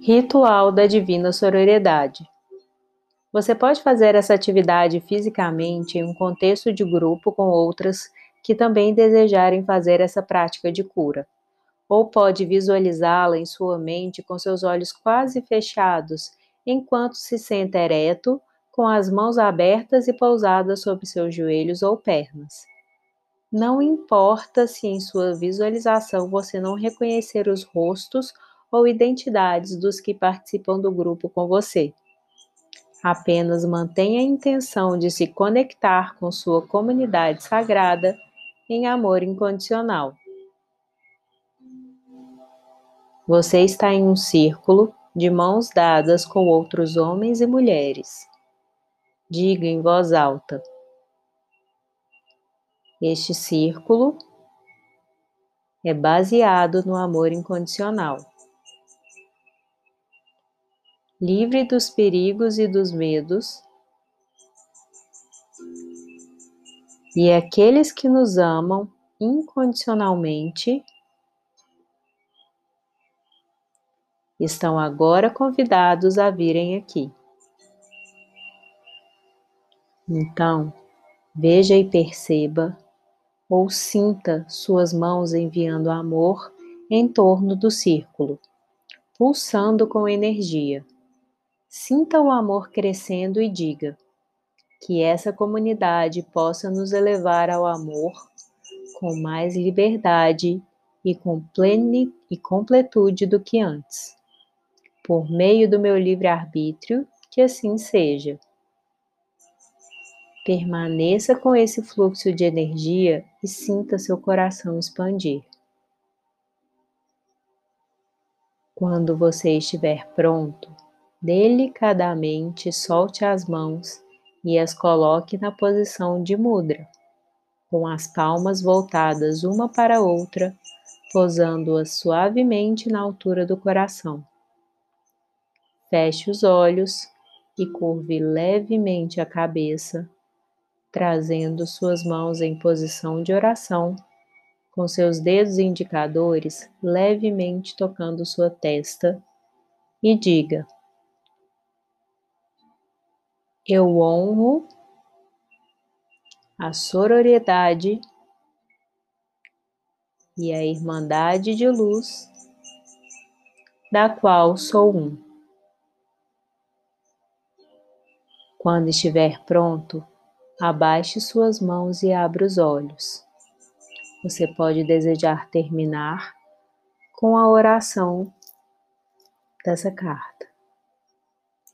Ritual da Divina Sororidade. Você pode fazer essa atividade fisicamente em um contexto de grupo com outras que também desejarem fazer essa prática de cura. Ou pode visualizá-la em sua mente com seus olhos quase fechados, enquanto se senta ereto, com as mãos abertas e pousadas sobre seus joelhos ou pernas. Não importa se em sua visualização você não reconhecer os rostos ou identidades dos que participam do grupo com você. Apenas mantenha a intenção de se conectar com sua comunidade sagrada em amor incondicional. Você está em um círculo de mãos dadas com outros homens e mulheres. Diga em voz alta: Este círculo é baseado no amor incondicional livre dos perigos e dos medos, e aqueles que nos amam incondicionalmente estão agora convidados a virem aqui. Então, veja e perceba ou sinta suas mãos enviando amor em torno do círculo, pulsando com energia. Sinta o amor crescendo e diga: que essa comunidade possa nos elevar ao amor com mais liberdade e com plene e completude do que antes. Por meio do meu livre-arbítrio, que assim seja. Permaneça com esse fluxo de energia e sinta seu coração expandir. Quando você estiver pronto, Delicadamente solte as mãos e as coloque na posição de mudra, com as palmas voltadas uma para a outra, posando-as suavemente na altura do coração. Feche os olhos e curve levemente a cabeça, trazendo suas mãos em posição de oração, com seus dedos indicadores levemente tocando sua testa, e diga: eu honro a sororidade e a irmandade de luz da qual sou um. Quando estiver pronto, abaixe suas mãos e abra os olhos. Você pode desejar terminar com a oração dessa carta.